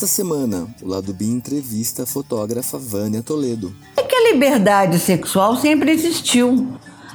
Nesta semana, o Lado B entrevista a fotógrafa Vânia Toledo. É que a liberdade sexual sempre existiu.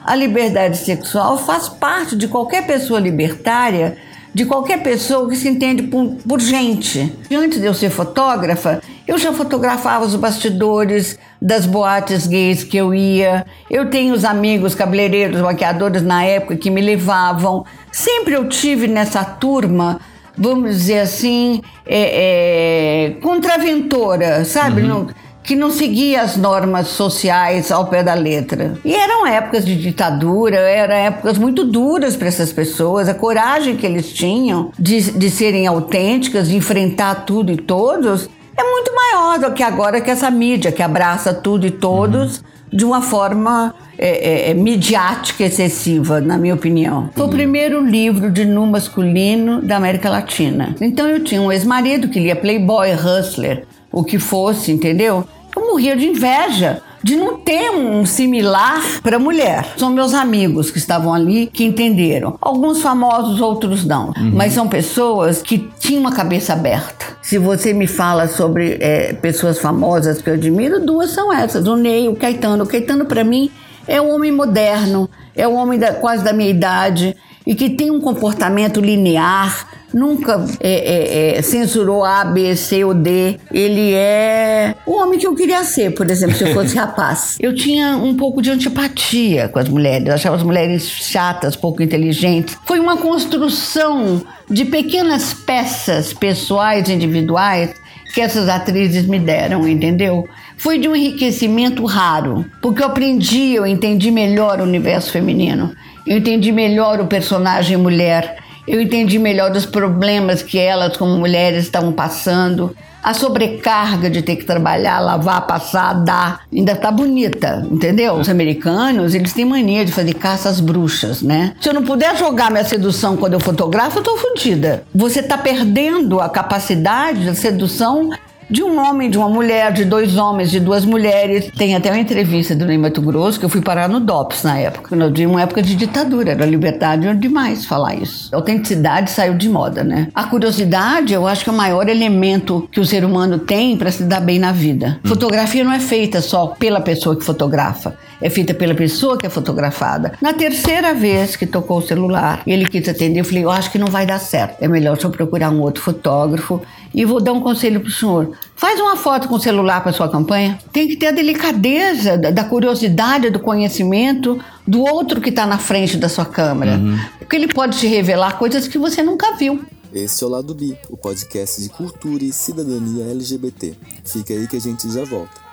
A liberdade sexual faz parte de qualquer pessoa libertária, de qualquer pessoa que se entende por, por gente. Antes de eu ser fotógrafa, eu já fotografava os bastidores das boates gays que eu ia. Eu tenho os amigos cabeleireiros, maquiadores na época que me levavam. Sempre eu tive nessa turma vamos dizer assim, é, é, contraventora, sabe? Uhum. Não, que não seguia as normas sociais ao pé da letra. E eram épocas de ditadura, eram épocas muito duras para essas pessoas. A coragem que eles tinham de, de serem autênticas, de enfrentar tudo e todos, é muito maior do que agora que essa mídia que abraça tudo e todos. Uhum de uma forma é, é, é, midiática excessiva, na minha opinião. Foi o primeiro livro de nu masculino da América Latina. Então eu tinha um ex-marido que lia Playboy, Hustler, o que fosse, entendeu? Eu morria de inveja de não ter um similar para mulher. São meus amigos que estavam ali que entenderam. Alguns famosos, outros não. Uhum. Mas são pessoas que tinham uma cabeça aberta. Se você me fala sobre é, pessoas famosas que eu admiro, duas são essas: o Ney, o Caetano. O Caetano, para mim, é um homem moderno, é um homem da, quase da minha idade e que tem um comportamento linear, nunca é, é, é, censurou A, B, C ou D. Ele é o homem que eu queria ser, por exemplo, se eu fosse rapaz. Eu tinha um pouco de antipatia com as mulheres, eu achava as mulheres chatas, pouco inteligentes. Foi uma construção de pequenas peças pessoais, individuais, que essas atrizes me deram, entendeu? Foi de um enriquecimento raro, porque eu aprendi, eu entendi melhor o universo feminino. Eu entendi melhor o personagem mulher. Eu entendi melhor os problemas que elas, como mulheres, estavam passando. A sobrecarga de ter que trabalhar, lavar, passar, dar, ainda tá bonita, entendeu? Os americanos, eles têm mania de fazer caça às bruxas, né? Se eu não puder jogar minha sedução quando eu fotografo, eu tô fodida. Você tá perdendo a capacidade da sedução de um homem, de uma mulher, de dois homens, de duas mulheres. Tem até uma entrevista do Ney Mato Grosso que eu fui parar no DOPS na época. De uma época de ditadura, era liberdade demais falar isso. A autenticidade saiu de moda, né? A curiosidade, eu acho que é o maior elemento que o ser humano tem para se dar bem na vida. Hum. Fotografia não é feita só pela pessoa que fotografa, é feita pela pessoa que é fotografada. Na terceira vez que tocou o celular, ele quis atender, eu falei, eu acho que não vai dar certo. É melhor só procurar um outro fotógrafo e vou dar um conselho para o senhor. Faz uma foto com o celular para sua campanha. Tem que ter a delicadeza, da curiosidade, do conhecimento do outro que está na frente da sua câmera. Uhum. Porque ele pode te revelar coisas que você nunca viu. Esse é o Lado Bi, o podcast de cultura e cidadania LGBT. Fica aí que a gente já volta.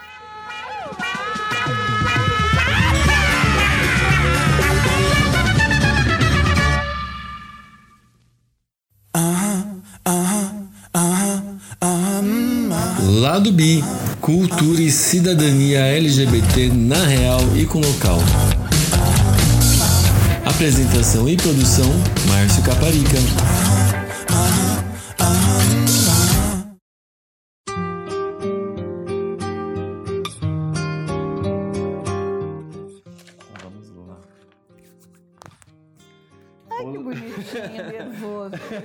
Lado B, cultura e cidadania LGBT na real e com local. Apresentação e produção: Márcio Caparica.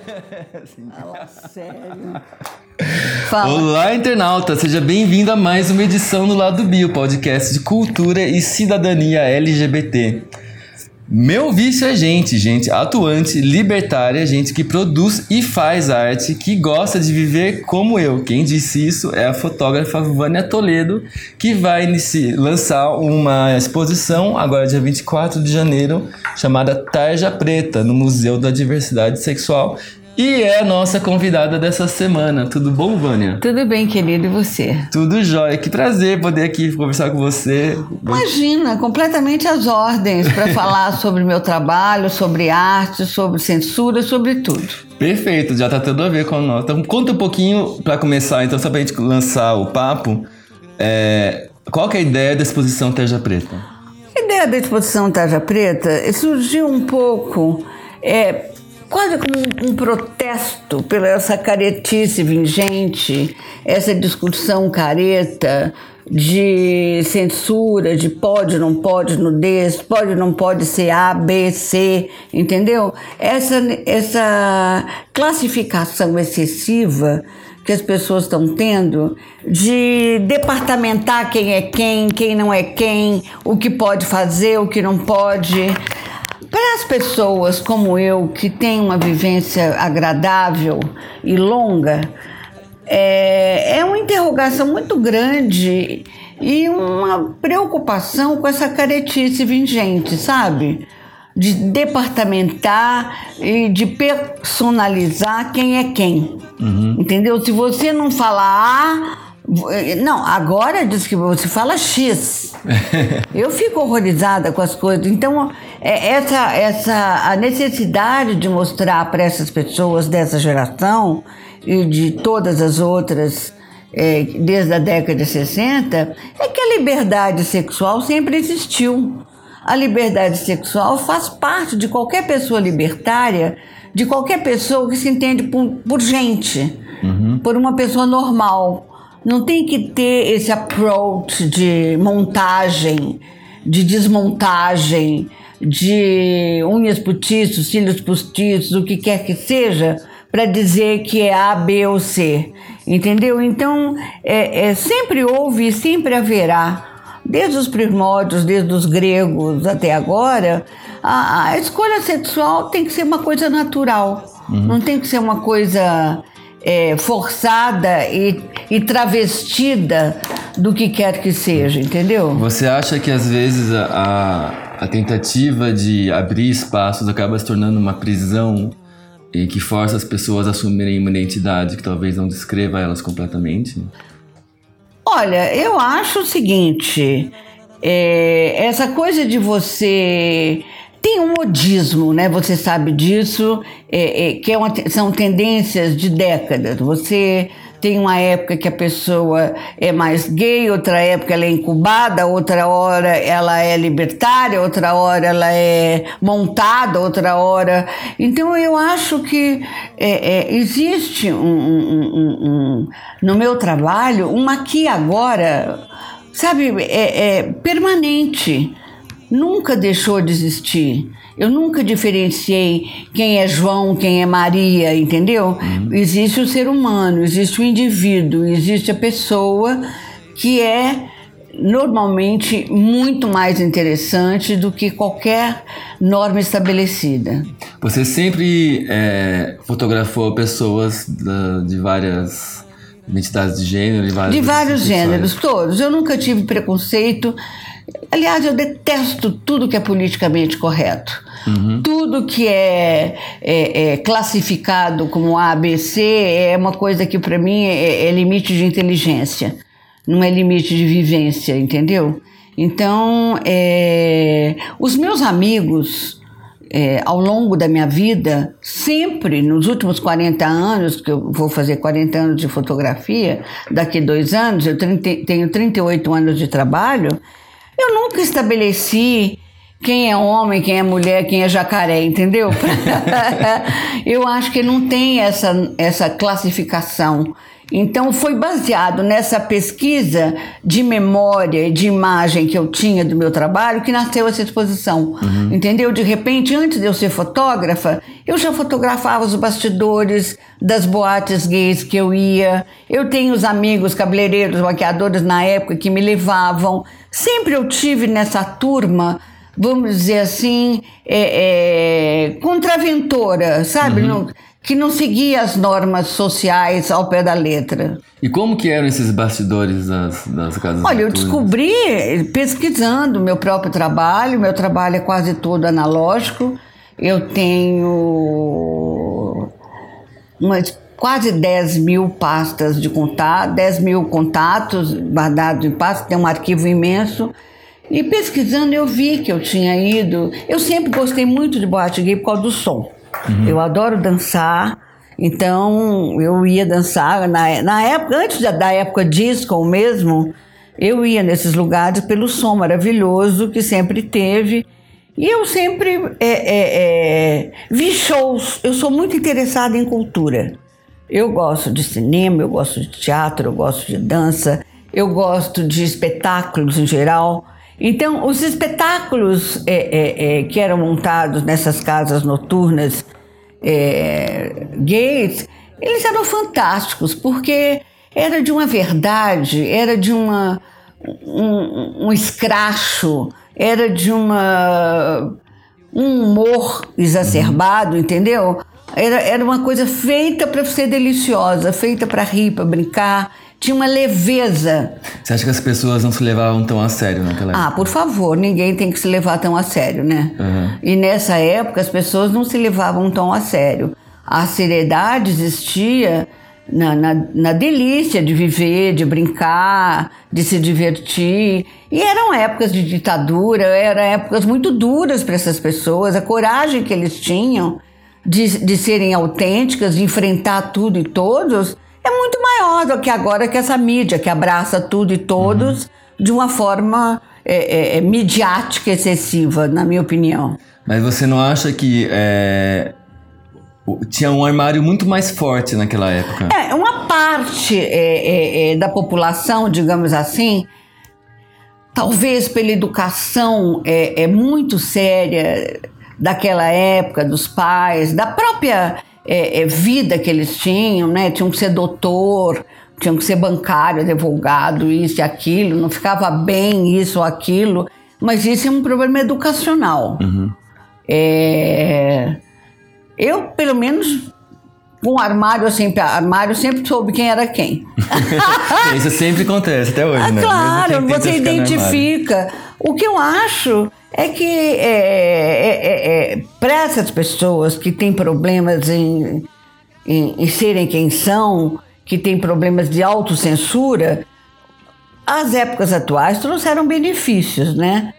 nervoso. Fala sério. Fala. Olá, internauta! Seja bem-vindo a mais uma edição do Lado Bio, podcast de cultura e cidadania LGBT. Meu vício é gente, gente atuante, libertária, gente que produz e faz arte, que gosta de viver como eu. Quem disse isso é a fotógrafa Vânia Toledo, que vai lançar uma exposição agora dia 24 de janeiro, chamada Tarja Preta, no Museu da Diversidade Sexual, e é a nossa convidada dessa semana. Tudo bom, Vânia? Tudo bem, querido. E você? Tudo jóia. Que prazer poder aqui conversar com você. Imagina, completamente às ordens para falar sobre meu trabalho, sobre arte, sobre censura, sobre tudo. Perfeito, já tá tudo a ver com nós. Então, conta um pouquinho para começar, então, só pra gente lançar o papo. É, qual que é a ideia da exposição Teja Preta? A ideia da exposição Teja Preta surgiu um pouco é, quase como um, protesto pela essa caretice vingente, essa discussão careta de censura, de pode, não pode nudez, pode, não pode ser A, B, C, entendeu? Essa, essa classificação excessiva que as pessoas estão tendo de departamentar quem é quem, quem não é quem, o que pode fazer, o que não pode. Para as pessoas como eu, que têm uma vivência agradável e longa, é, é uma interrogação muito grande e uma preocupação com essa caretice vingente, sabe? De departamentar e de personalizar quem é quem. Uhum. Entendeu? Se você não falar A, não, agora diz que você fala X. Eu fico horrorizada com as coisas. Então, essa, essa a necessidade de mostrar para essas pessoas dessa geração e de todas as outras é, desde a década de 60 é que a liberdade sexual sempre existiu. A liberdade sexual faz parte de qualquer pessoa libertária, de qualquer pessoa que se entende por, por gente, uhum. por uma pessoa normal. Não tem que ter esse approach de montagem, de desmontagem, de unhas postiços, cílios postiços, o que quer que seja, para dizer que é A, B ou C. Entendeu? Então, é, é, sempre houve e sempre haverá, desde os primórdios, desde os gregos até agora, a, a escolha sexual tem que ser uma coisa natural, uhum. não tem que ser uma coisa é, forçada e, e travestida do que quer que seja, entendeu? Você acha que às vezes a, a tentativa de abrir espaços acaba se tornando uma prisão e que força as pessoas a assumirem uma identidade que talvez não descreva elas completamente? Olha, eu acho o seguinte: é, essa coisa de você tem um modismo, né? Você sabe disso, é, é, que é uma, são tendências de décadas. Você tem uma época que a pessoa é mais gay, outra época ela é incubada, outra hora ela é libertária, outra hora ela é montada, outra hora. Então eu acho que é, é, existe um, um, um, no meu trabalho uma aqui agora, sabe, é, é permanente. Nunca deixou de existir. Eu nunca diferenciei quem é João, quem é Maria, entendeu? Uhum. Existe o ser humano, existe o indivíduo, existe a pessoa que é normalmente muito mais interessante do que qualquer norma estabelecida. Você sempre é, fotografou pessoas de várias identidades de gênero, de, de vários gêneros, todos. Eu nunca tive preconceito. Aliás, eu detesto tudo que é politicamente correto. Uhum. Tudo que é, é, é, classificado como A, B, C é uma coisa que para mim é, é, limite de inteligência, não é limite de vivência, entendeu? Então, é, os meus amigos, é, ao longo da minha vida, sempre, nos últimos 40 anos, que eu vou fazer 40 anos de fotografia, daqui dois anos, eu tenho 38 anos de trabalho, eu nunca estabeleci quem é homem, quem é mulher, quem é jacaré, entendeu? eu acho que não tem essa, essa classificação. Então, foi baseado nessa pesquisa de memória e de imagem que eu tinha do meu trabalho que nasceu essa exposição. Uhum. Entendeu? De repente, antes de eu ser fotógrafa, eu já fotografava os bastidores das boates gays que eu ia. Eu tenho os amigos cabeleireiros, maquiadores na época que me levavam. Sempre eu tive nessa turma vamos dizer assim, é, é, contraventora, sabe? Uhum. Não, que não seguia as normas sociais ao pé da letra. E como que eram esses bastidores das, das casas Olha, eu descobri pesquisando meu próprio trabalho, meu trabalho é quase todo analógico, eu tenho umas quase 10 mil pastas de contato, 10 mil contatos guardados em pastas, tem um arquivo imenso, e pesquisando eu vi que eu tinha ido. Eu sempre gostei muito de boate gay por causa do som. Uhum. Eu adoro dançar. Então eu ia dançar na, na época, antes da, da época disco mesmo, eu ia nesses lugares pelo som maravilhoso que sempre teve. E eu sempre é, é, é, vi shows. Eu sou muito interessada em cultura. Eu gosto de cinema, eu gosto de teatro, eu gosto de dança, eu gosto de espetáculos em geral. Então, os espetáculos é, é, é, que eram montados nessas casas noturnas é, gays eles eram fantásticos, porque era de uma verdade, era de uma, um, um escracho, era de uma, um humor exacerbado, uhum. entendeu? Era, era uma coisa feita para ser deliciosa, feita para rir, para brincar. Tinha uma leveza. Você acha que as pessoas não se levavam tão a sério naquela época? Ah, por favor, ninguém tem que se levar tão a sério, né? Uhum. E nessa época as pessoas não se levavam tão a sério. A seriedade existia na, na, na, delícia de viver, de brincar, de se divertir. E eram épocas de ditadura, eram épocas muito duras para essas pessoas. A coragem que eles tinham de, de serem autênticas, de enfrentar tudo e todos, é muito maior do que agora que essa mídia que abraça tudo e todos uhum. de uma forma é, é, é midiática excessiva, na minha opinião. Mas você não acha que é, tinha um armário muito mais forte naquela época. É, uma parte é, é, da população, digamos assim, talvez pela educação é, muito séria daquela época, dos pais, da própria é, vida que eles tinham, né? Tinham que ser doutor, tinham que ser bancário, advogado, isso e aquilo, não ficava bem isso ou aquilo, mas isso é um problema educacional. Uhum. É eu, pelo menos, com armário, eu sempre, armário sempre soube quem era quem. Isso sempre acontece, até hoje, ah, né? Claro, você identifica. O que eu acho é que é, é, é, é para essas pessoas que têm problemas em, em, em serem quem são, que têm problemas de autocensura, as épocas atuais trouxeram benefícios, né?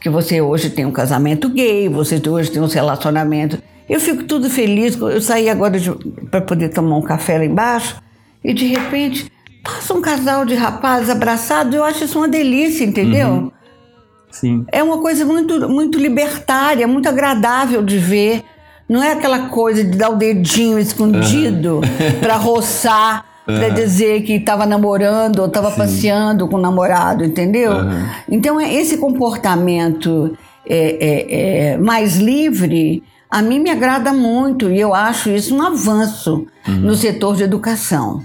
Que você hoje tem um casamento gay, você hoje tem um relacionamento eu fico tudo feliz. Eu saí agora para poder tomar um café lá embaixo e de repente passa um casal de rapazes abraçados. Eu acho isso uma delícia, entendeu? Uhum. Sim. É uma coisa muito, muito libertária, muito agradável de ver. Não é aquela coisa de dar o dedinho escondido uhum. para roçar, uhum. para dizer que estava namorando ou estava passeando com o namorado, entendeu? Uhum. Então, é esse comportamento é, é, é mais livre a mim me agrada muito e eu acho isso um avanço uhum. no setor de educação.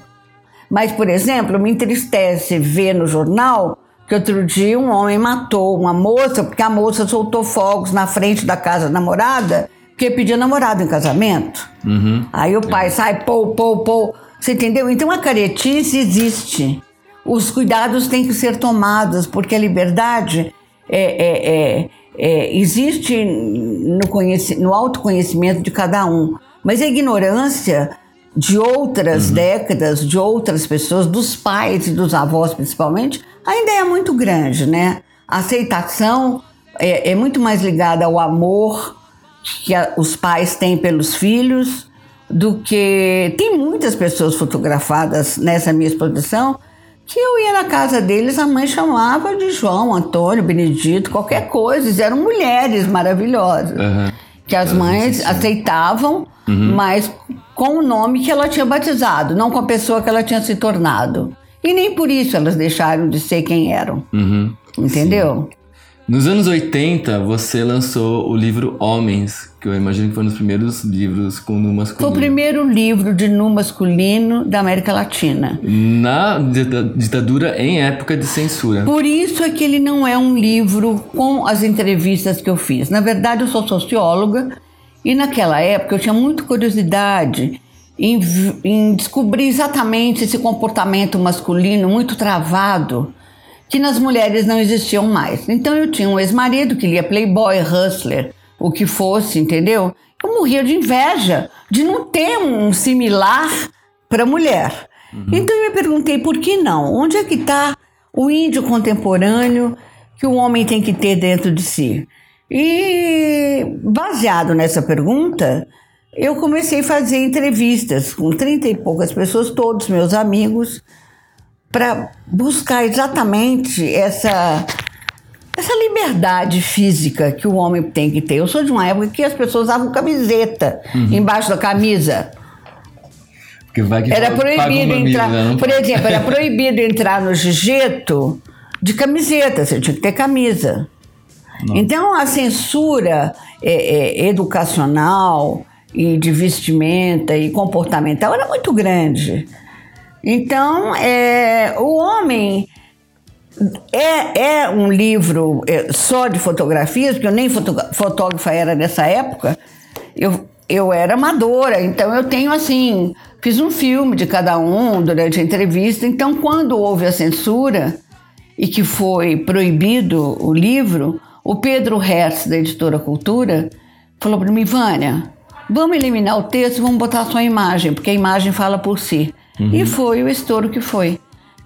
Mas, por exemplo, me entristece ver no jornal que outro dia um homem matou uma moça porque a moça soltou fogos na frente da casa da namorada porque pedia namorado em casamento. Uhum. Aí o pai é. sai, pô, pô, pô. Você entendeu? Então a caretice existe. Os cuidados têm que ser tomados, porque a liberdade é, é, é é, existe no, no autoconhecimento de cada um, mas a ignorância de outras uhum. décadas, de outras pessoas, dos pais e dos avós principalmente, ainda é muito grande, né? A aceitação é, é muito mais ligada ao amor que a, os pais têm pelos filhos do que tem muitas pessoas fotografadas nessa minha exposição que eu ia na casa deles, a mãe chamava de João, Antônio, Benedito, qualquer coisa. Eram mulheres maravilhosas. Uhum. Que as mães aceitavam, uhum. mas com o nome que ela tinha batizado, não com a pessoa que ela tinha se tornado. E nem por isso elas deixaram de ser quem eram. Uhum. Entendeu? Sim. Nos anos 80, você lançou o livro Homens, que eu imagino que foi um dos primeiros livros com nu masculino. Foi o primeiro livro de nu masculino da América Latina. Na ditadura em época de censura. Por isso é que ele não é um livro com as entrevistas que eu fiz. Na verdade, eu sou socióloga e naquela época eu tinha muita curiosidade em, em descobrir exatamente esse comportamento masculino muito travado que nas mulheres não existiam mais. Então eu tinha um ex-marido que lia Playboy, Hustler, o que fosse, entendeu? Eu morria de inveja de não ter um similar para mulher. Uhum. Então eu me perguntei por que não? Onde é que está o índio contemporâneo que o homem tem que ter dentro de si? E baseado nessa pergunta, eu comecei a fazer entrevistas com trinta e poucas pessoas, todos meus amigos, para buscar exatamente essa essa liberdade física que o homem tem que ter. Eu sou de uma época que as pessoas usavam camiseta uhum. embaixo da camisa. era proibido entrar, né? por exemplo, era proibido entrar no jiu de camiseta, você tinha que ter camisa. Não. Então a censura é, é, educacional, e de vestimenta e comportamental era muito grande. Então, é, o homem é, é um livro é, só de fotografias, porque eu nem fotógrafa era nessa época. Eu, eu era amadora, então eu tenho assim, fiz um filme de cada um durante a entrevista. Então, quando houve a censura e que foi proibido o livro, o Pedro Hertz, da editora Cultura, falou para mim: Vânia, vamos eliminar o texto, vamos botar só a imagem, porque a imagem fala por si. Uhum. E foi o estouro que foi.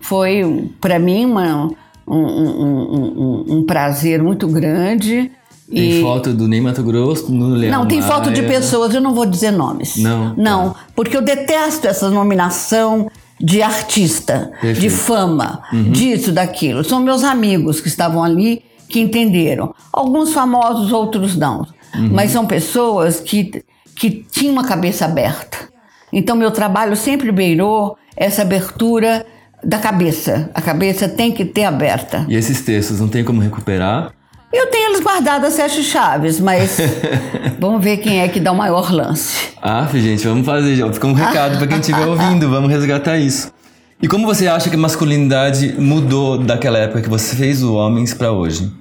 Foi, para mim, uma, um, um, um, um, prazer muito grande. Tem e... foto do Ney Mato Grosso, no Leão Não, tem foto de pessoas, eu não vou dizer nomes. Não. Não, tá. porque eu detesto essa nominação de artista, Perfeito. de fama, uhum. disso, daquilo. São meus amigos que estavam ali que entenderam. Alguns famosos, outros não. Uhum. Mas são pessoas que, que tinham uma cabeça aberta. Então, meu trabalho sempre beirou essa abertura da cabeça. A cabeça tem que ter aberta. E esses textos não tem como recuperar? Eu tenho eles guardados a sete chaves, mas vamos ver quem é que dá o maior lance. Ah, gente, vamos fazer. Fica um recado para quem estiver ouvindo. Vamos resgatar isso. E como você acha que a masculinidade mudou daquela época que você fez o Homens para hoje?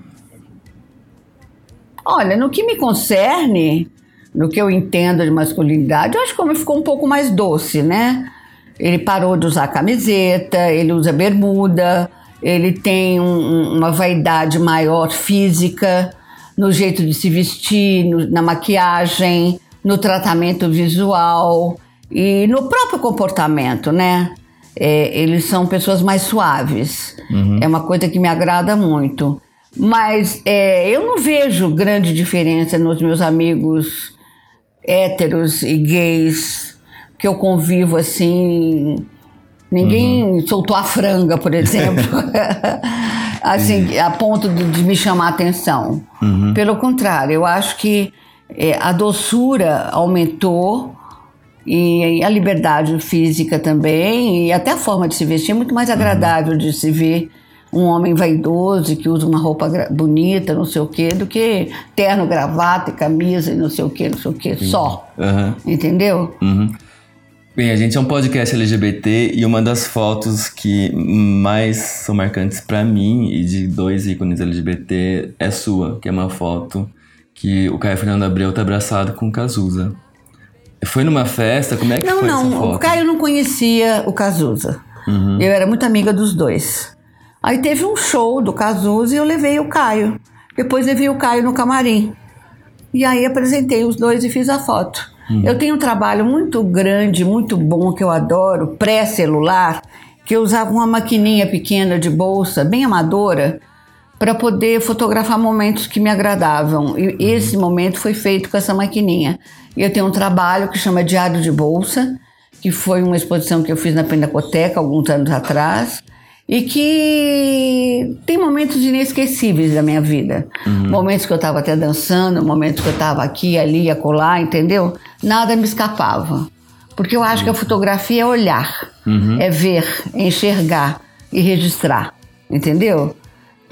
Olha, no que me concerne, no que eu entendo de masculinidade, eu acho que o homem ficou um pouco mais doce, né? Ele parou de usar camiseta, ele usa bermuda, ele tem um, uma vaidade maior física, no jeito de se vestir, no, na maquiagem, no tratamento visual e no próprio comportamento, né? É, eles são pessoas mais suaves. Uhum. É uma coisa que me agrada muito. Mas é, eu não vejo grande diferença nos meus amigos héteros e gays que eu convivo assim. Ninguém uhum. soltou a franga, por exemplo, assim, a ponto de, me chamar a atenção. Uhum. Pelo contrário, eu acho que é, a doçura aumentou e a liberdade física também, e até a forma de se vestir é muito mais agradável uhum. de se ver um homem vaidoso que usa uma roupa bonita, não sei o quê, do que terno, gravata e camisa e não sei o quê, não sei o quê, só. Uhum. Entendeu? Uhum. Bem, a gente é um podcast LGBT e uma das fotos que mais são marcantes para mim e de dois ícones LGBT é sua, que é uma foto que o Caio Fernando Abreu tá abraçado com o Cazuza. Foi numa festa? Como é que não, foi não, essa foto? Não, o Caio não conhecia o Cazuza. Uhum. Eu era muito amiga dos dois. Aí teve um show do Cazuza e eu levei o Caio. Depois levei o Caio no camarim. E aí apresentei os dois e fiz a foto. Uhum. Eu tenho um trabalho muito grande, muito bom, que eu adoro, pré-celular, que eu usava uma maquininha pequena de bolsa, bem amadora, para poder fotografar momentos que me agradavam. E uhum. esse momento foi feito com essa maquininha. E eu tenho um trabalho que chama Diário de Bolsa, que foi uma exposição que eu fiz na Pinacoteca alguns anos atrás e que tem momentos inesquecíveis da minha vida. Uhum. Momentos que eu estava até dançando, momentos que eu estava aqui, ali, acolá, entendeu? Nada me escapava. Porque eu acho que a fotografia é olhar, uhum. é ver, é enxergar e registrar, entendeu?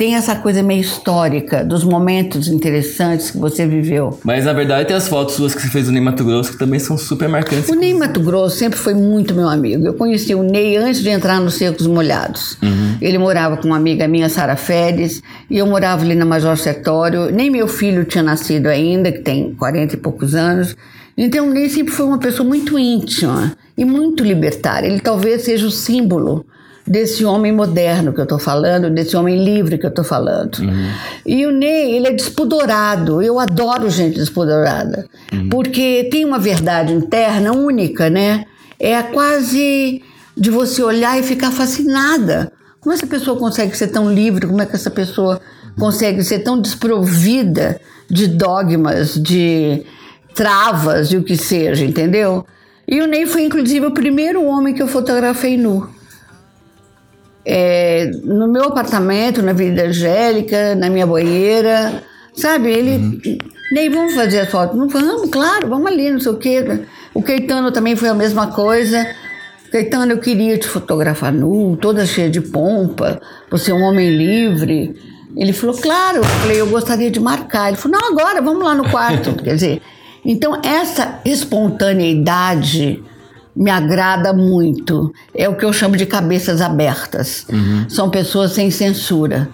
tem essa coisa meio histórica dos momentos interessantes que você viveu. Mas na verdade tem as fotos suas que você fez no Ney Mato Grosso que também são super marcantes. O Ney Mato Grosso sempre foi muito meu amigo. Eu conheci o Ney antes de entrar nos Secos Molhados. Uhum. Ele morava com uma amiga minha, Sara Férez, e eu morava ali na Major Sertório. Nem meu filho tinha nascido ainda, que tem 40 e poucos anos. Então o Ney sempre foi uma pessoa muito íntima e muito libertária. Ele talvez seja o símbolo desse homem moderno que eu estou falando, desse homem livre que eu estou falando. Uhum. E o Ney, ele é despudorado. Eu adoro gente despudorada, uhum. porque tem uma verdade interna única, né? É quase de você olhar e ficar fascinada. Como essa pessoa consegue ser tão livre? Como é que essa pessoa consegue ser tão desprovida de dogmas, de travas e o que seja, entendeu? E o Ney foi, inclusive, o primeiro homem que eu fotografei nu é, no meu apartamento, na Vida Angélica, na minha banheira, sabe? Ele, uhum. nem vamos fazer a foto. Não vamos, claro, vamos ali, não sei o quê. O Caetano também foi a mesma coisa. Caetano, eu queria te fotografar nu, toda cheia de pompa, você é um homem livre. Ele falou, claro. Eu falei, eu gostaria de marcar. Ele falou, não, agora, vamos lá no quarto. Quer dizer, Então, essa espontaneidade me agrada muito. É o que eu chamo de cabeças abertas. Uhum. São pessoas sem censura.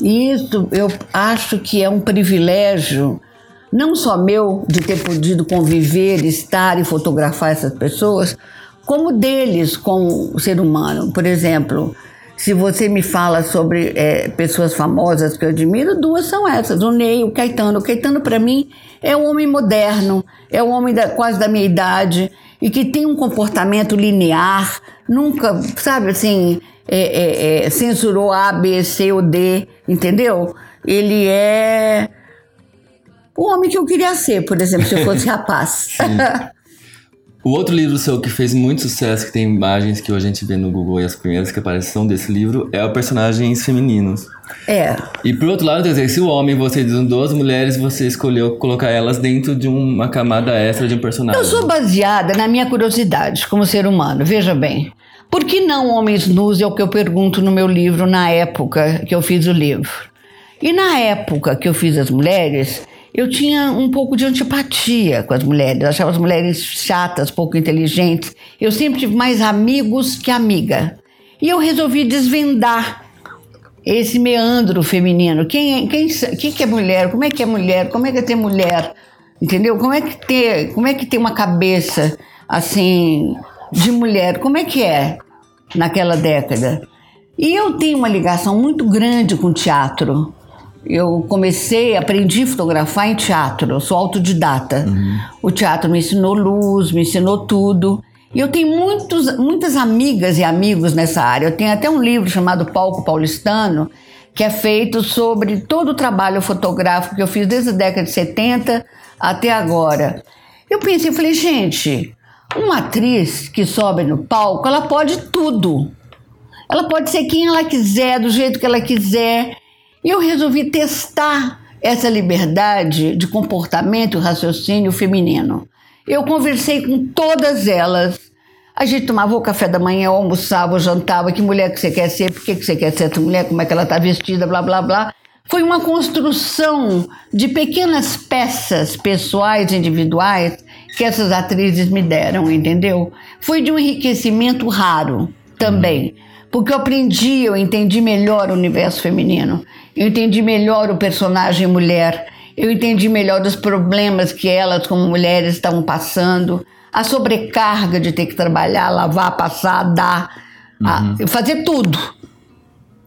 E isso eu acho que é um privilégio, não só meu, de ter podido conviver, estar e fotografar essas pessoas, como deles com o ser humano. Por exemplo, se você me fala sobre é, pessoas famosas que eu admiro, duas são essas: o Ney e o Caetano. O Caetano, para mim, é um homem moderno, é um homem da, quase da minha idade e que tem um comportamento linear, nunca, sabe assim, é, é, é, censurou A, B, C ou D, entendeu? Ele é o homem que eu queria ser, por exemplo, se eu fosse rapaz. O outro livro seu que fez muito sucesso, que tem imagens que hoje a gente vê no Google e as primeiras que aparecem são desse livro, é o Personagens Femininos. É. E por outro lado, quer dizer, se o homem, você diz duas mulheres, você escolheu colocar elas dentro de uma camada extra de um personagem. Eu sou baseada na minha curiosidade como ser humano, veja bem. Por que não homens nus é o que eu pergunto no meu livro na época que eu fiz o livro? E na época que eu fiz as mulheres, eu tinha um pouco de antipatia com as mulheres. Eu achava as mulheres chatas, pouco inteligentes. Eu sempre tive mais amigos que amiga. E eu resolvi desvendar esse meandro feminino. Quem, quem, quem que é mulher? Como é que é mulher? Como é que é ter mulher? Entendeu? Como é que ter, como é que tem uma cabeça assim de mulher? Como é que é naquela década? E eu tenho uma ligação muito grande com o teatro eu comecei, aprendi a fotografar em teatro, eu sou autodidata. Uhum. O teatro me ensinou luz, me ensinou tudo. E eu tenho muitos, muitas amigas e amigos nessa área. Eu tenho até um livro chamado Palco Paulistano, que é feito sobre todo o trabalho fotográfico que eu fiz desde a década de 70 até agora. Eu pensei, falei, gente, uma atriz que sobe no palco, ela pode tudo. Ela pode ser quem ela quiser, do jeito que ela quiser. E eu resolvi testar essa liberdade de comportamento raciocínio feminino. Eu conversei com todas elas. A gente tomava o café da manhã, almoçava, jantava, que mulher que você quer ser, por que, você quer ser essa mulher, como é que ela está vestida, blá, blá, blá. Foi uma construção de pequenas peças pessoais, individuais, que essas atrizes me deram, entendeu? Foi de um enriquecimento raro também porque eu aprendi, eu entendi melhor o universo feminino, eu entendi melhor o personagem mulher, eu entendi melhor os problemas que elas, como mulheres, estavam passando, a sobrecarga de ter que trabalhar, lavar, passar, dar, uhum. fazer tudo.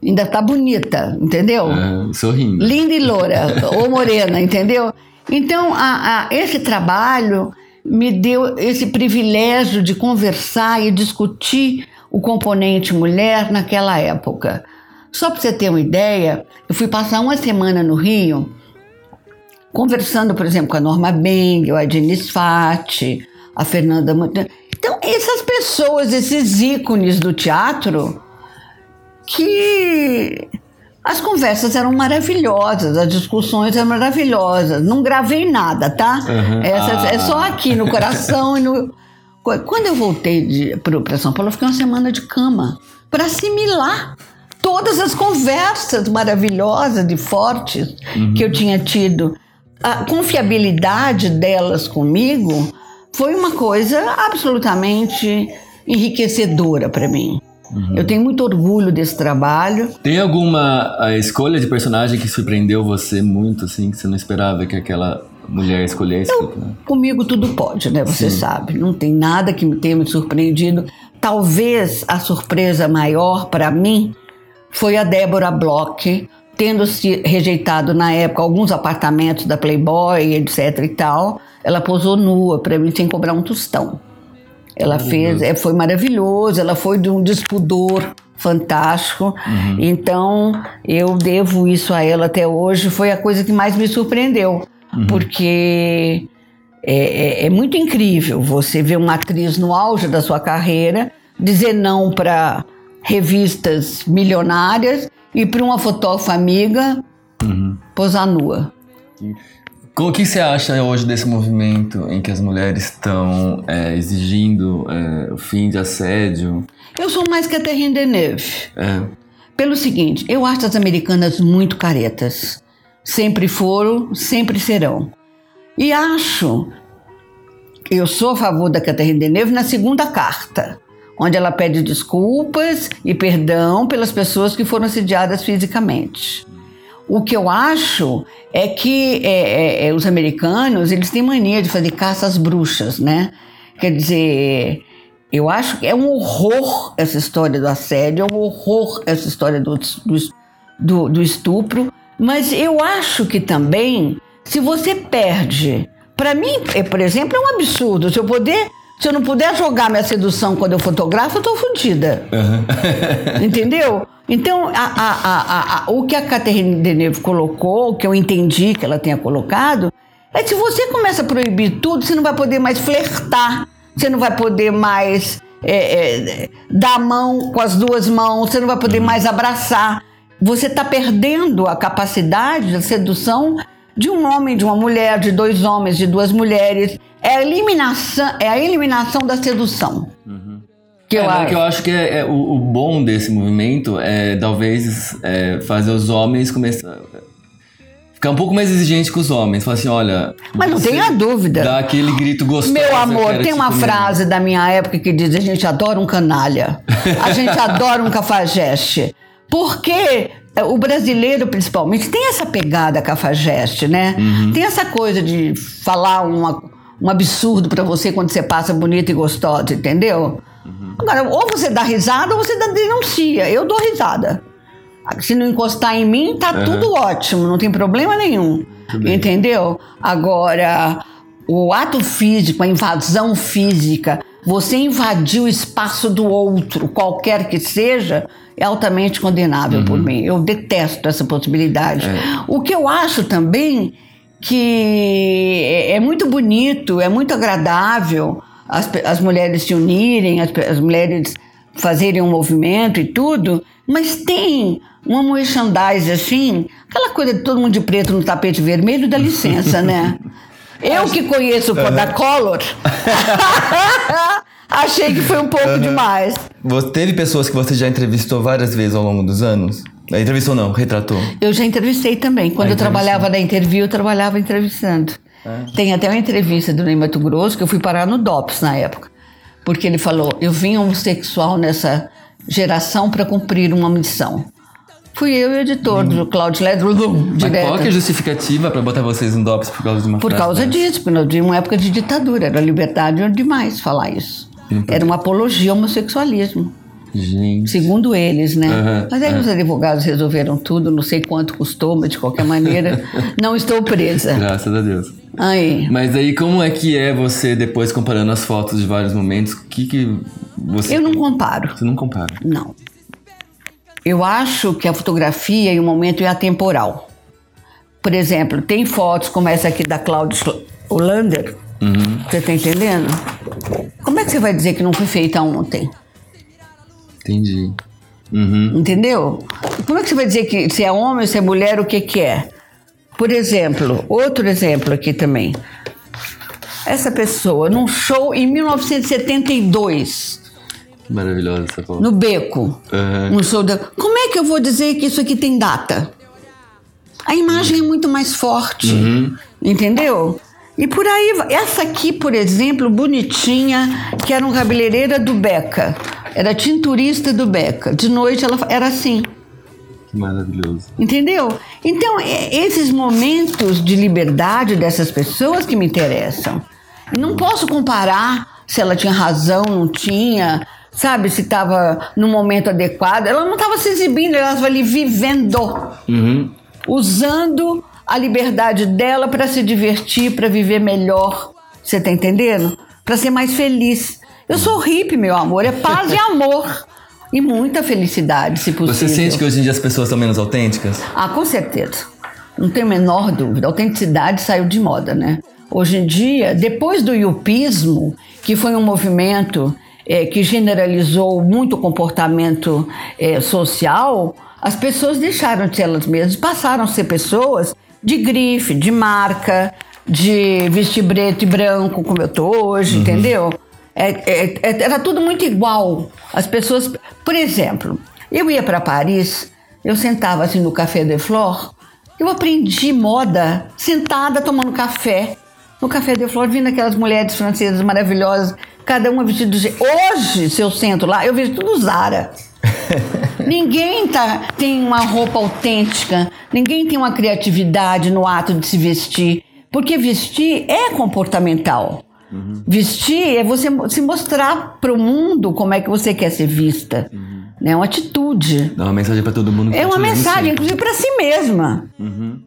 Ainda tá bonita, entendeu? É, sorrindo. Linda e loura, ou morena, entendeu? Então, a, a, esse trabalho me deu esse privilégio de conversar e discutir o componente mulher naquela época. Só para você ter uma ideia, eu fui passar uma semana no Rio, conversando, por exemplo, com a Norma Beng, a Diniz Fati, a Fernanda Montanha. Então, essas pessoas, esses ícones do teatro, que as conversas eram maravilhosas, as discussões eram maravilhosas. Não gravei nada, tá? Uhum. Essa, ah. É só aqui no coração e no. Quando eu voltei para São Paulo, eu fiquei uma semana de cama para assimilar todas as conversas maravilhosas e fortes uhum. que eu tinha tido. A confiabilidade delas comigo foi uma coisa absolutamente enriquecedora para mim. Uhum. Eu tenho muito orgulho desse trabalho. Tem alguma escolha de personagem que surpreendeu você muito, assim, que você não esperava que aquela mulher escolhesse. Eu, né? Comigo tudo pode, né? Você Sim. sabe. Não tem nada que me tenha me surpreendido. Talvez a surpresa maior para mim foi a Débora Bloch, tendo se rejeitado na época alguns apartamentos da Playboy, etc e tal. Ela posou nua para mim sem cobrar um tostão. Ela fez, é, foi maravilhoso, ela foi de um despudor fantástico. Uhum. Então, eu devo isso a ela até hoje. Foi a coisa que mais me surpreendeu uhum. porque é, é, é, muito incrível você ver uma atriz no auge da sua carreira dizer não para revistas milionárias e para uma fotógrafa amiga uhum. posar nua. O que você acha hoje desse movimento em que as mulheres estão é, exigindo é, o fim de assédio? Eu sou mais que a Terrine Deneuve. É. Pelo seguinte, eu acho as americanas muito caretas. Sempre foram, sempre serão. E acho eu sou a favor da Catherine Deneuve na segunda carta, onde ela pede desculpas e perdão pelas pessoas que foram assediadas fisicamente. O que eu acho é que é, é, é, os americanos eles têm mania de fazer caça às bruxas, né? Quer dizer, eu acho que é um horror essa história do assédio, é um horror essa história do, do, do estupro, mas eu acho que também, se você perde, para mim, é, por exemplo, é um absurdo. Se eu poder se eu não puder jogar minha sedução quando eu fotografo, eu tô fodida. Uhum. Entendeu? Então, a, a, a, o que a Catherine Deneuve colocou, o que eu entendi que ela tenha colocado, é que se você começa a proibir tudo, você não vai poder mais flertar, você não vai poder mais é, é, dar a mão com as duas mãos, você não vai poder uhum. mais abraçar. Você está perdendo a capacidade da sedução de um homem, de uma mulher, de dois homens, de duas mulheres. É a eliminação, é a eliminação da sedução. Uhum. Que, é, eu acho. que eu acho que é, é o, o, bom desse movimento é talvez é, fazer os homens começar ficar um pouco mais exigente com os homens. Falar assim, olha. Mas não tenha dúvida. Dá aquele grito gostoso. Meu amor, tem uma frase da minha época que diz: a gente adora um canalha. A gente adora um cafajeste. Porque é, o brasileiro, principalmente, tem essa pegada cafajeste, né? Uhum. Tem essa coisa de falar uma, um absurdo para você quando você passa bonita e gostosa, entendeu? Uhum. Agora, ou você dá risada ou você denuncia. Eu dou risada. Se não encostar em mim, tá uhum. tudo ótimo, não tem problema nenhum. Entendeu? Agora, o ato físico, a invasão física, você invadir o espaço do outro, qualquer que seja, é altamente condenável uhum. por mim. Eu detesto essa possibilidade. É. O que eu acho também que é, é muito bonito, é muito agradável as, as mulheres se unirem, as, as mulheres fazerem um movimento e tudo, mas tem uma merchandise assim, aquela coisa de todo mundo de preto no tapete vermelho, dá licença, né? Eu que conheço o Kodacolor, achei que foi um pouco uhum. demais. Você teve pessoas que você já entrevistou várias vezes ao longo dos anos? Entrevistou não, retratou? Eu já entrevistei também. Quando ah, eu trabalhava na interview, eu trabalhava entrevistando. É. Tem até uma entrevista do Ney Mato Grosso que eu fui parar no DOPS na época. Porque ele falou: eu vim homossexual nessa geração para cumprir uma missão. Fui eu e o editor hum. do Cloud Ledger, direto. Qual que é a justificativa para botar vocês no DOPS por causa de uma Por causa dessa? disso, porque nós uma época de ditadura, era liberdade demais falar isso. Era uma apologia ao homossexualismo. Gente. Segundo eles, né? Uhum, mas aí uhum. os advogados resolveram tudo, não sei quanto custou, mas de qualquer maneira, não estou presa. Graças a Deus. Aí. Mas aí como é que é você depois comparando as fotos de vários momentos? O que que você Eu não comparo. Você não compara? Não. Eu acho que a fotografia e o momento é atemporal. Por exemplo, tem fotos como essa aqui da Claudia Hollander. Uhum. Você tá entendendo? Como é que você vai dizer que não foi feita ontem? Entendi. Uhum. Entendeu? Como é que você vai dizer que se é homem, se é mulher, o que que é? Por exemplo, outro exemplo aqui também. Essa pessoa, num show em 1972. Maravilhosa essa foto. No Beco. Uhum. Um show da... Como é que eu vou dizer que isso aqui tem data? A imagem uhum. é muito mais forte. Uhum. Entendeu? E por aí, essa aqui, por exemplo, bonitinha, que era um cabeleireira do Beca. Era tinturista do Beca. De noite ela era assim. Que maravilhoso. Entendeu? Então, esses momentos de liberdade dessas pessoas que me interessam. Não posso comparar se ela tinha razão, não tinha, sabe, se estava no momento adequado. Ela não estava se exibindo, ela estava ali vivendo. Uhum. Usando a liberdade dela para se divertir, para viver melhor. Você está entendendo? Para ser mais feliz. Eu sou hippie, meu amor. É paz e amor. E muita felicidade, se possível. Você sente que hoje em dia as pessoas são menos autênticas? Ah, com certeza. Não tenho a menor dúvida. A autenticidade saiu de moda, né? Hoje em dia, depois do yupismo, que foi um movimento é, que generalizou muito o comportamento é, social, as pessoas deixaram de ser elas mesmas passaram a ser pessoas de grife, de marca, de vestir preto e branco, como eu tô hoje, uhum. entendeu? É, é, é, era tudo muito igual. As pessoas, por exemplo, eu ia para Paris, eu sentava assim no Café de Flore, eu aprendi moda sentada tomando café. no Café de Flor, vindo aquelas mulheres francesas maravilhosas, cada uma vestida de... Hoje, se eu sento lá, eu vejo tudo Zara. ninguém tá, tem uma roupa autêntica, ninguém tem uma criatividade no ato de se vestir, porque vestir é comportamental. Uhum. Vestir é você se mostrar para o mundo como é que você quer ser vista. Uhum. É uma atitude. Dá uma mensagem para todo mundo. É uma mensagem, inclusive para si mesma. Uhum.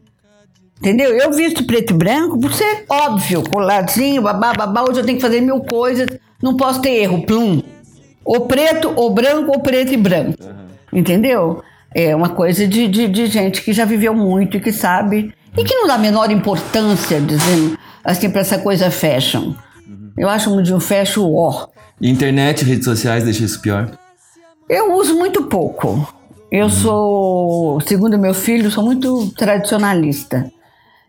Entendeu? Eu visto preto e branco por ser óbvio, coladinho, babá, babá. Hoje eu tenho que fazer mil coisas, não posso ter erro, plum. Ou preto, ou branco, ou preto e branco. Entendeu? É uma coisa de, de, de, gente que já viveu muito e que sabe. E que não dá a menor importância, dizendo assim, para essa coisa fashion. Eu acho um de um fashion ó. Internet, redes sociais, deixa isso pior? Eu uso muito pouco. Eu uhum. sou, segundo meu filho, sou muito tradicionalista.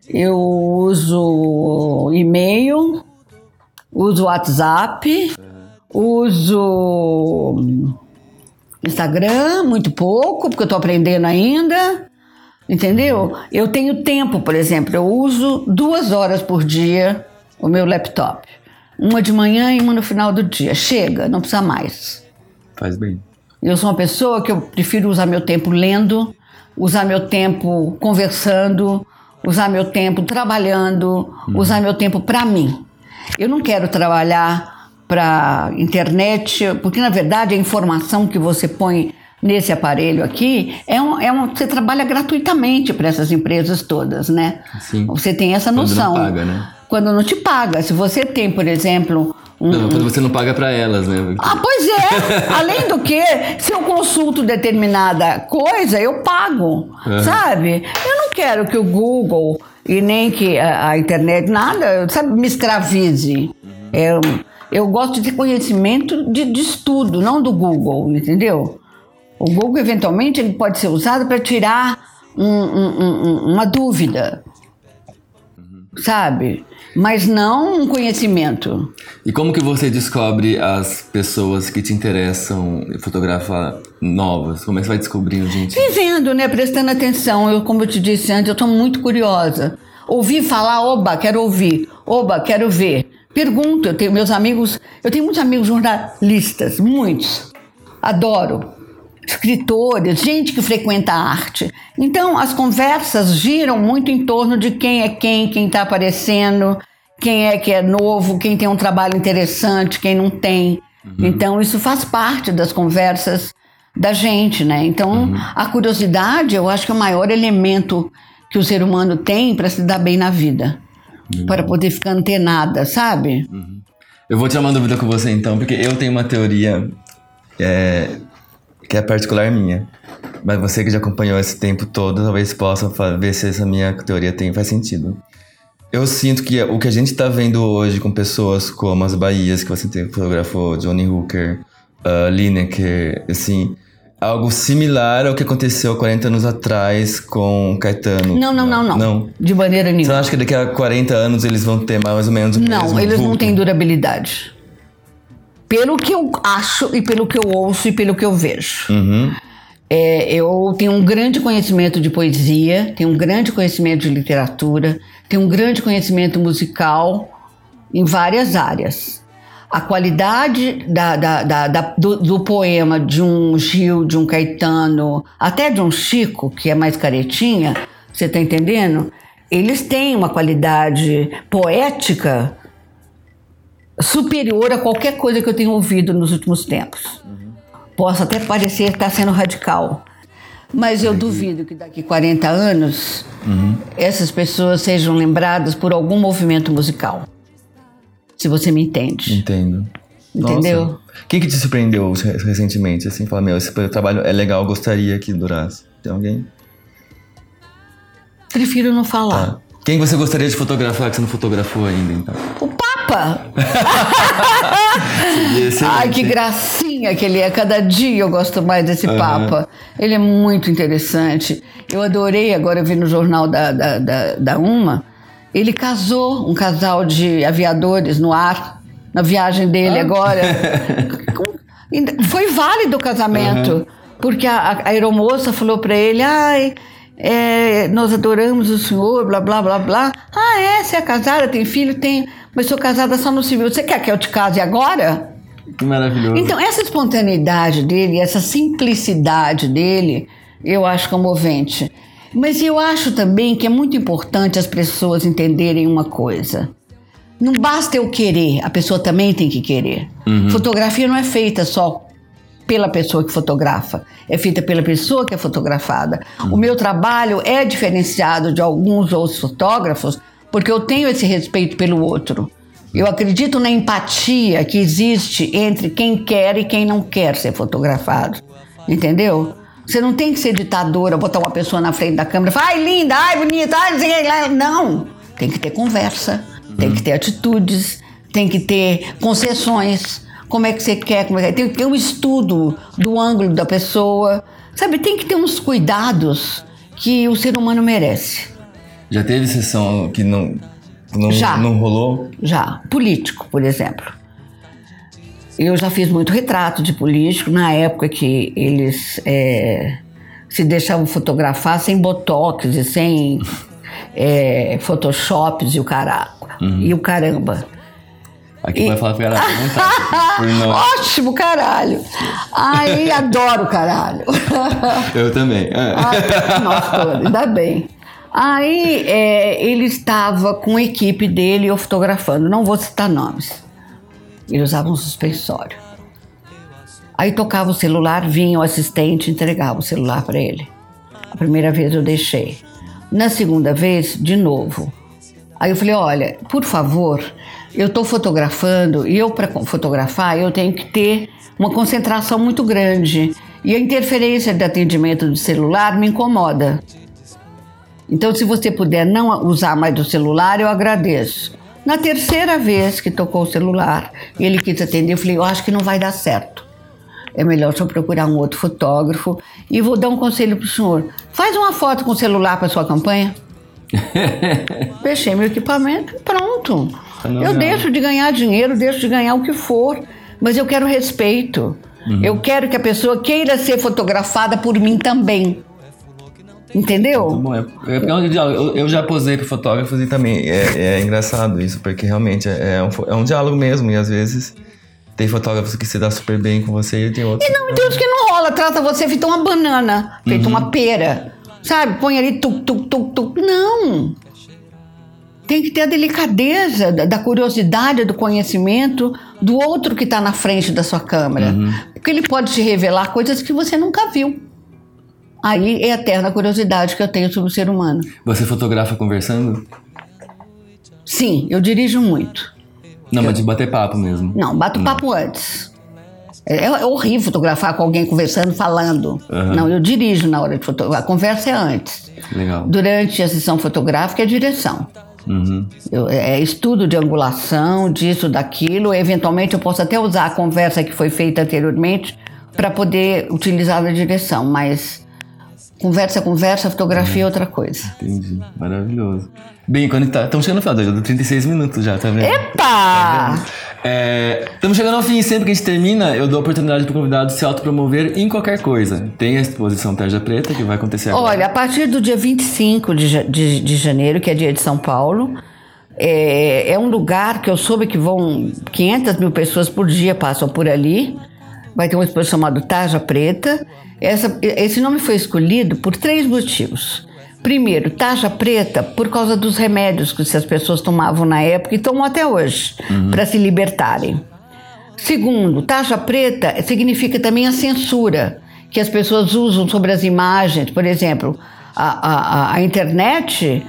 Eu uso e-mail, uso WhatsApp, uso Instagram, muito pouco, porque eu estou aprendendo ainda. Entendeu? Eu tenho tempo, por exemplo, eu uso duas horas por dia o meu laptop. Uma de manhã e uma no final do dia. Chega, não precisa mais. Faz bem. Eu sou uma pessoa que eu prefiro usar meu tempo lendo, usar meu tempo conversando, usar meu tempo trabalhando, hum. usar meu tempo para mim. Eu não quero trabalhar para internet, porque na verdade a informação que você põe nesse aparelho aqui é um, é um você trabalha gratuitamente para essas empresas todas, né? Sim. Você tem essa noção. Quando não paga, né? Quando não te paga. Se você tem, por exemplo, um, não, quando você não paga para elas, né? Ah, pois é. Além do que, se eu consulto determinada coisa, eu pago, uhum. sabe? Eu não quero que o Google e nem que a, a internet, nada, sabe, me escravize. Uhum. Eu, eu gosto de conhecimento de, de estudo, não do Google, entendeu? O Google, eventualmente, ele pode ser usado para tirar um, um, um, uma dúvida, sabe? Mas não um conhecimento. E como que você descobre as pessoas que te interessam fotografar novas? Como é que você vai descobrindo, gente? Vivendo, né? Prestando atenção. Eu, como eu te disse antes, eu estou muito curiosa. Ouvi falar, oba, quero ouvir. Oba, quero ver. Pergunto, eu tenho meus amigos, eu tenho muitos amigos jornalistas, muitos. Adoro. Escritores, gente que frequenta a arte. Então, as conversas giram muito em torno de quem é quem, quem está aparecendo, quem é que é novo, quem tem um trabalho interessante, quem não tem. Uhum. Então, isso faz parte das conversas da gente, né? Então, uhum. a curiosidade, eu acho que é o maior elemento que o ser humano tem para se dar bem na vida uhum. para poder ficar antenada, sabe? Uhum. Eu vou tirar uma dúvida com você então, porque eu tenho uma teoria é, que é particular minha. Mas você que já acompanhou esse tempo todo, talvez possa ver se essa minha teoria tem, faz sentido. Eu sinto que o que a gente está vendo hoje com pessoas como as Bahias, que você fotografou, Johnny Hooker, uh, Lineker, assim, algo similar ao que aconteceu 40 anos atrás com Caetano. Não, não, não, não. Não. De maneira nenhuma. Você acha que daqui a 40 anos eles vão ter mais ou menos o não, mesmo Não, eles vulto? não têm durabilidade. Pelo que eu acho e pelo que eu ouço e pelo que eu vejo. Uhum. É, eu tenho um grande conhecimento de poesia, tenho um grande conhecimento de literatura, tenho um grande conhecimento musical em várias áreas a qualidade da, da, da, do, do, poema de um Gil, de um Caetano, até de um Chico, que é mais caretinha, você está entendendo? Eles têm uma qualidade poética superior a qualquer coisa que eu tenho ouvido nos últimos tempos. Uhum. Posso até parecer estar sendo radical, mas eu duvido que daqui 40 anos uhum. essas pessoas sejam lembradas por algum movimento musical se você me entende. Entendo. Entendeu? Nossa. Quem que te surpreendeu recentemente? Assim, fala, meu, esse trabalho é legal, gostaria que durasse. Tem alguém? Prefiro não falar. Tá. Quem você gostaria de fotografar que você não fotografou ainda, então? O Papa! Ai, que gracinha que ele é. Cada dia eu gosto mais desse uhum. Papa. Ele é muito interessante. Eu adorei, agora eu vi no jornal da, da, da, da Uma, ele casou, um casal de aviadores no ar, na viagem dele ah. agora. Foi válido o casamento, uhum. porque a, a aeromoça falou para ele: ai, é, nós adoramos o senhor, blá, blá, blá, blá. Ah, é? Você é casada, tem filho? Tem. Mas sou casada só no civil. Você quer que eu te case agora? Que maravilhoso. Então, essa espontaneidade dele, essa simplicidade dele, eu acho comovente. Mas eu acho também que é muito importante as pessoas entenderem uma coisa. Não basta eu querer, a pessoa também tem que querer. Uhum. Fotografia não é feita só pela pessoa que fotografa, é feita pela pessoa que é fotografada. Uhum. O meu trabalho é diferenciado de alguns outros fotógrafos porque eu tenho esse respeito pelo outro. Eu acredito na empatia que existe entre quem quer e quem não quer ser fotografado. Entendeu? Você não tem que ser ditadora, botar uma pessoa na frente da câmera e falar, ai, linda, ai, bonita, ai, não. Tem que ter conversa, uhum. tem que ter atitudes, tem que ter concessões. Como é que você quer? Como é que... Tem que ter um estudo do ângulo da pessoa. Sabe, tem que ter uns cuidados que o ser humano merece. Já teve sessão que não, não, já, não rolou? Já. Político, por exemplo. Eu já fiz muito retrato de político na época que eles é, se deixavam fotografar sem botox e sem é, photoshops e o, cara, uhum. e o caramba. Aqui e... vai falar caralho, não tá. Ótimo, caralho. Ai, adoro caralho. Eu também. Ah, nós todos, ainda bem. Aí é, ele estava com a equipe dele eu fotografando, não vou citar nomes. Ele usava um suspensório. Aí tocava o celular, vinha o assistente entregava o celular para ele. A primeira vez eu deixei. Na segunda vez, de novo. Aí eu falei: olha, por favor, eu estou fotografando e eu, para fotografar, eu tenho que ter uma concentração muito grande. E a interferência de atendimento de celular me incomoda. Então, se você puder não usar mais o celular, eu agradeço. Na terceira vez que tocou o celular ele quis atender, eu falei: Eu acho que não vai dar certo. É melhor só procurar um outro fotógrafo. E vou dar um conselho para o senhor: faz uma foto com o celular para sua campanha. Fechei meu equipamento e pronto. Eu deixo de ganhar dinheiro, deixo de ganhar o que for, mas eu quero respeito. Uhum. Eu quero que a pessoa queira ser fotografada por mim também. Entendeu? Bom, é, é. Eu, eu, já posei com fotógrafos e também é, é engraçado isso, porque realmente é, é, um, é um diálogo mesmo, e às vezes tem fotógrafos que se dá super bem com você e tem outros. E não, e tem outros que não rola, trata você feito uma banana, feito uhum. uma pera. Sabe? Põe ali tuk, tuk, tuk, tuk. Não! Tem que ter a delicadeza da curiosidade, do conhecimento do outro que está na frente da sua câmera. Uhum. Porque ele pode te revelar coisas que você nunca viu. Aí é a eterna curiosidade que eu tenho sobre o ser humano. Você fotografa conversando? Sim, eu dirijo muito. Não, eu... mas de bater papo mesmo. Não, bato Não. papo antes. É, é, horrível fotografar com alguém conversando, falando. Uhum. Não, eu dirijo na hora de fotografar. A conversa é antes. Legal. Durante a sessão fotográfica é direção. Uhum. Eu, é estudo de angulação, disso, daquilo. Eventualmente eu posso até usar a conversa que foi feita anteriormente para poder utilizar a direção, mas Conversa, conversa, fotografia é outra coisa. Entendi. Maravilhoso. Bem, quando tá. Estamos chegando no final, já deu 36 minutos já, tá vendo? Epa! Tá Estamos é, chegando ao fim e sempre que a gente termina, eu dou a oportunidade para o convidado se autopromover em qualquer coisa. Tem a exposição Tarja Preta, que vai acontecer agora. Olha, a partir do dia 25 de, de, de janeiro, que é dia de São Paulo, é, é um lugar que eu soube que vão 500 mil pessoas por dia passam por ali. Vai ter uma exposição chamada Tarja Preta. Essa, esse nome foi escolhido por três motivos. Primeiro, taxa preta por causa dos remédios que as pessoas tomavam na época e tomam até hoje, uhum. para se libertarem. Segundo, taxa preta significa também a censura que as pessoas usam sobre as imagens. Por exemplo, a, a, a internet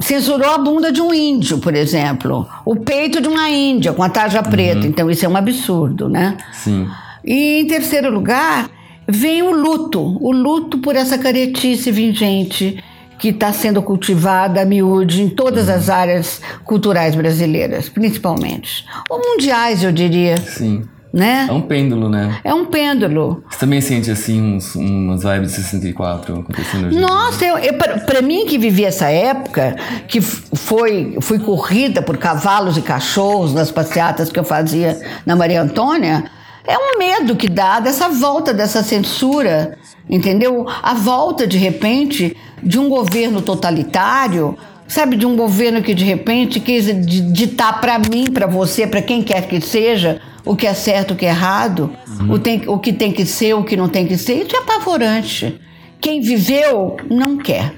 censurou a bunda de um índio, por exemplo, o peito de uma índia com a tarja preta. Uhum. Então isso é um absurdo, né? Sim. E em terceiro lugar, vem o luto, o luto por essa caretice vingente que está sendo cultivada a miúde em todas as áreas culturais brasileiras, principalmente. Ou mundiais, eu diria. Sim. Né? É um pêndulo, né? É um pêndulo. Você também sente, assim, uns, umas vibes de 64 acontecendo hoje Nossa, eu, eu para mim que vivi essa época, que foi, fui corrida por cavalos e cachorros nas passeatas que eu fazia na Maria Antônia, É um medo que dá dessa volta dessa censura, entendeu? A volta, de repente, de um governo totalitário, sabe? De um governo que, de repente, quis ditar para mim, para você, para quem quer que seja, o que é certo, o que é errado, uhum. o, tem, o que tem que ser, o que não tem que ser. Isso é apavorante. Quem viveu, não quer.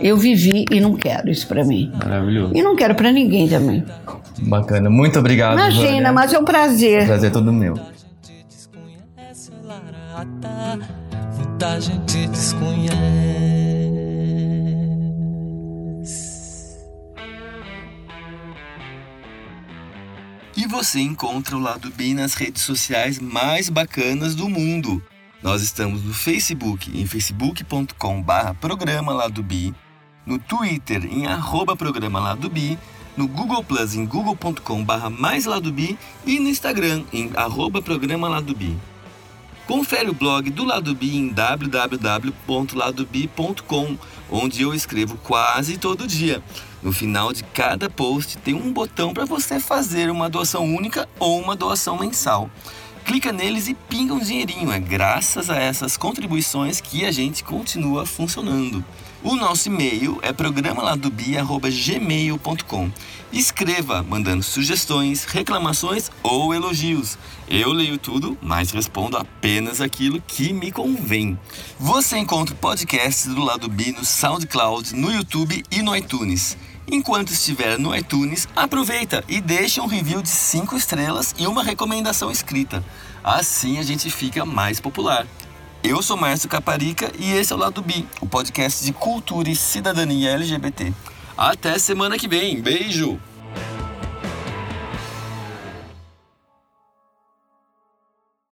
Eu vivi e não quero isso para mim. Maravilhoso. E não quero para ninguém também. Bacana. Muito obrigado. Imagina, Vânia. mas é um prazer. O prazer é todo meu. Muita gente desconhece. E você encontra o Lado B nas redes sociais mais bacanas do mundo. Nós estamos no Facebook, em facebook.com/barra programa Lado B, no Twitter, em arroba programa Lado B, no Google Plus, em google.com/barra mais B e no Instagram, em arroba programa Lado B. Confere o blog do Lado B em www.ladob.com, onde eu escrevo quase todo dia. No final de cada post tem um botão para você fazer uma doação única ou uma doação mensal. Clica neles e pinga um dinheirinho. É graças a essas contribuições que a gente continua funcionando. O nosso e-mail é programaladobia.gmail.com. Escreva, mandando sugestões, reclamações ou elogios. Eu leio tudo, mas respondo apenas aquilo que me convém. Você encontra podcasts do Lado B no SoundCloud, no YouTube e no iTunes. Enquanto estiver no iTunes, aproveita e deixa um review de 5 estrelas e uma recomendação escrita. Assim a gente fica mais popular. Eu sou Márcio Caparica e esse é o Lado B, o podcast de cultura e cidadania LGBT. Até semana que vem. Beijo!